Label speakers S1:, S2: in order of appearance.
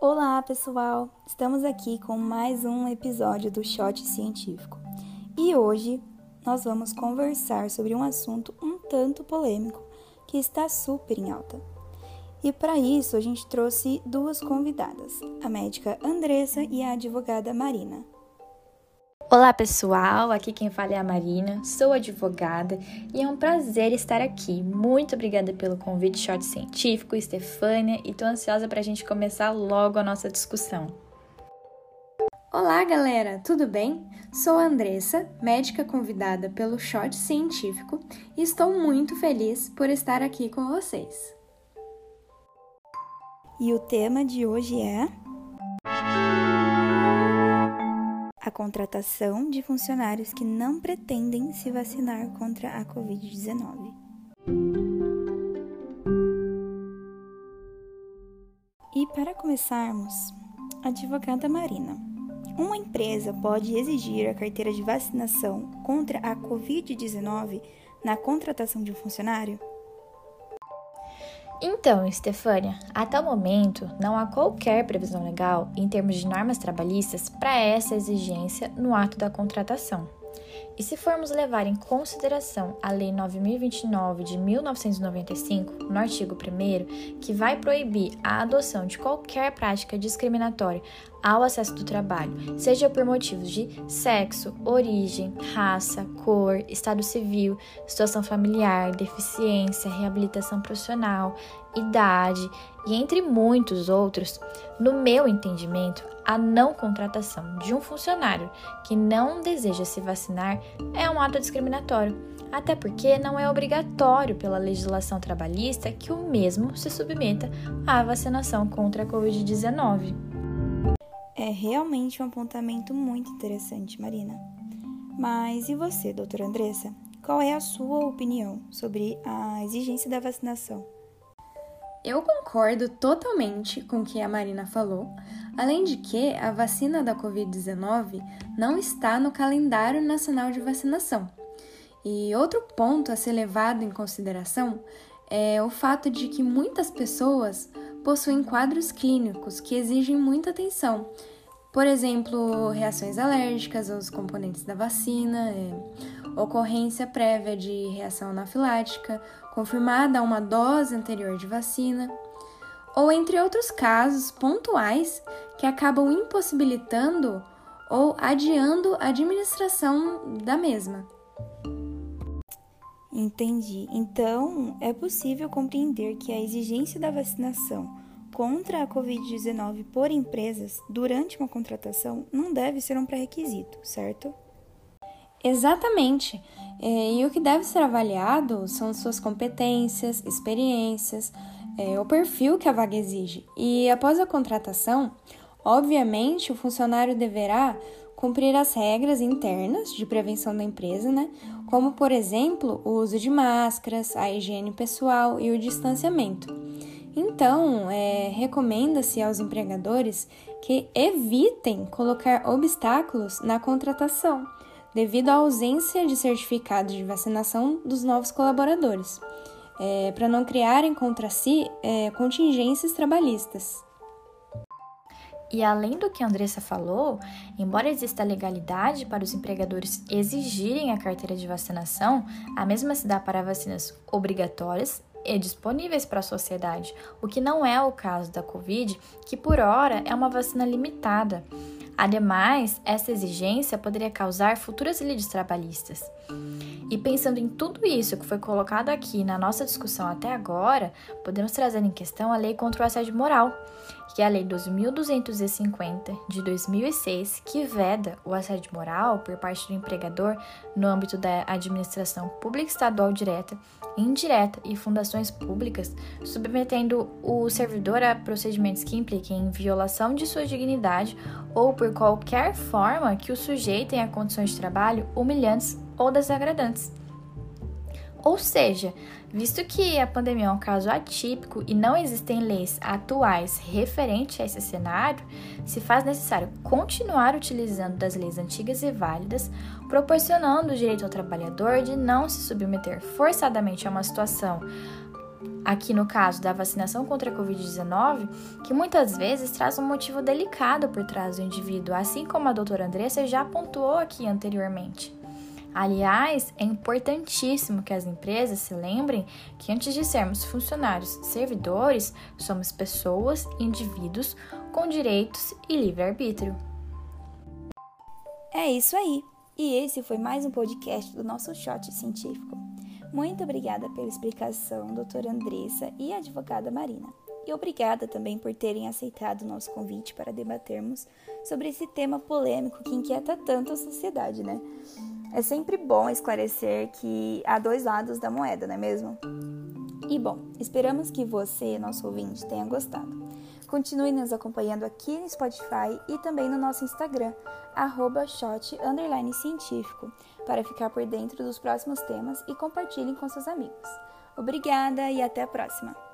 S1: Olá, pessoal! Estamos aqui com mais um episódio do Shot Científico. E hoje nós vamos conversar sobre um assunto um tanto polêmico que está super em alta. E para isso a gente trouxe duas convidadas, a médica Andressa e a advogada Marina.
S2: Olá pessoal, aqui quem fala é a Marina, sou advogada e é um prazer estar aqui. Muito obrigada pelo convite Shot Científico, Stefânia, e tô ansiosa para a gente começar logo a nossa discussão.
S3: Olá galera, tudo bem? Sou a Andressa, médica convidada pelo Shot Científico e estou muito feliz por estar aqui com vocês.
S1: E o tema de hoje é a contratação de funcionários que não pretendem se vacinar contra a Covid-19. E para começarmos, advogada Marina, uma empresa pode exigir a carteira de vacinação contra a Covid-19 na contratação de um funcionário?
S2: Então, Stefânia, até o momento não há qualquer previsão legal em termos de normas trabalhistas para essa exigência no ato da contratação. E se formos levar em consideração a Lei 9029 de 1995, no artigo 1, que vai proibir a adoção de qualquer prática discriminatória ao acesso do trabalho, seja por motivos de sexo, origem, raça, cor, estado civil, situação familiar, deficiência, reabilitação profissional, idade e entre muitos outros, no meu entendimento, a não contratação de um funcionário que não deseja se vacinar é um ato discriminatório, até porque não é obrigatório pela legislação trabalhista que o mesmo se submeta à vacinação contra a Covid-19.
S1: É realmente um apontamento muito interessante, Marina. Mas e você, doutora Andressa? Qual é a sua opinião sobre a exigência da vacinação?
S3: Eu concordo totalmente com o que a Marina falou, além de que a vacina da Covid-19 não está no calendário nacional de vacinação. E outro ponto a ser levado em consideração é o fato de que muitas pessoas possuem quadros clínicos que exigem muita atenção. Por exemplo, reações alérgicas aos componentes da vacina, é, ocorrência prévia de reação anafilática, confirmada a uma dose anterior de vacina, ou entre outros casos pontuais que acabam impossibilitando ou adiando a administração da mesma.
S1: Entendi. Então, é possível compreender que a exigência da vacinação contra a Covid-19 por empresas durante uma contratação não deve ser um pré-requisito, certo?
S3: Exatamente. É, e o que deve ser avaliado são suas competências, experiências, é, o perfil que a vaga exige. E após a contratação, obviamente, o funcionário deverá cumprir as regras internas de prevenção da empresa, né? Como, por exemplo, o uso de máscaras, a higiene pessoal e o distanciamento. Então, é, recomenda-se aos empregadores que evitem colocar obstáculos na contratação devido à ausência de certificado de vacinação dos novos colaboradores, é, para não criarem contra si é, contingências trabalhistas.
S2: E além do que a Andressa falou, embora exista legalidade para os empregadores exigirem a carteira de vacinação, a mesma se dá para vacinas obrigatórias e disponíveis para a sociedade, o que não é o caso da Covid, que por hora é uma vacina limitada. Ademais, essa exigência poderia causar futuras lides trabalhistas. E pensando em tudo isso que foi colocado aqui na nossa discussão até agora, podemos trazer em questão a Lei contra o Assédio Moral, que é a Lei 12.250 de 2006, que veda o assédio moral por parte do empregador no âmbito da administração pública estadual direta, indireta e fundações públicas, submetendo o servidor a procedimentos que impliquem violação de sua dignidade ou por qualquer forma que o sujeitem a condições de trabalho humilhantes ou desagradantes. Ou seja, visto que a pandemia é um caso atípico e não existem leis atuais referentes a esse cenário, se faz necessário continuar utilizando das leis antigas e válidas, proporcionando o direito ao trabalhador de não se submeter forçadamente a uma situação aqui no caso da vacinação contra a Covid-19, que muitas vezes traz um motivo delicado por trás do indivíduo, assim como a doutora Andressa já pontuou aqui anteriormente. Aliás, é importantíssimo que as empresas se lembrem que antes de sermos funcionários servidores, somos pessoas, indivíduos com direitos e livre-arbítrio.
S1: É isso aí! E esse foi mais um podcast do nosso Shot Científico. Muito obrigada pela explicação, doutora Andressa e advogada Marina. E obrigada também por terem aceitado o nosso convite para debatermos sobre esse tema polêmico que inquieta tanto a sociedade, né? É sempre bom esclarecer que há dois lados da moeda, não é mesmo? E bom, esperamos que você, nosso ouvinte, tenha gostado. Continue nos acompanhando aqui no Spotify e também no nosso Instagram, arroba para ficar por dentro dos próximos temas e compartilhem com seus amigos. Obrigada e até a próxima!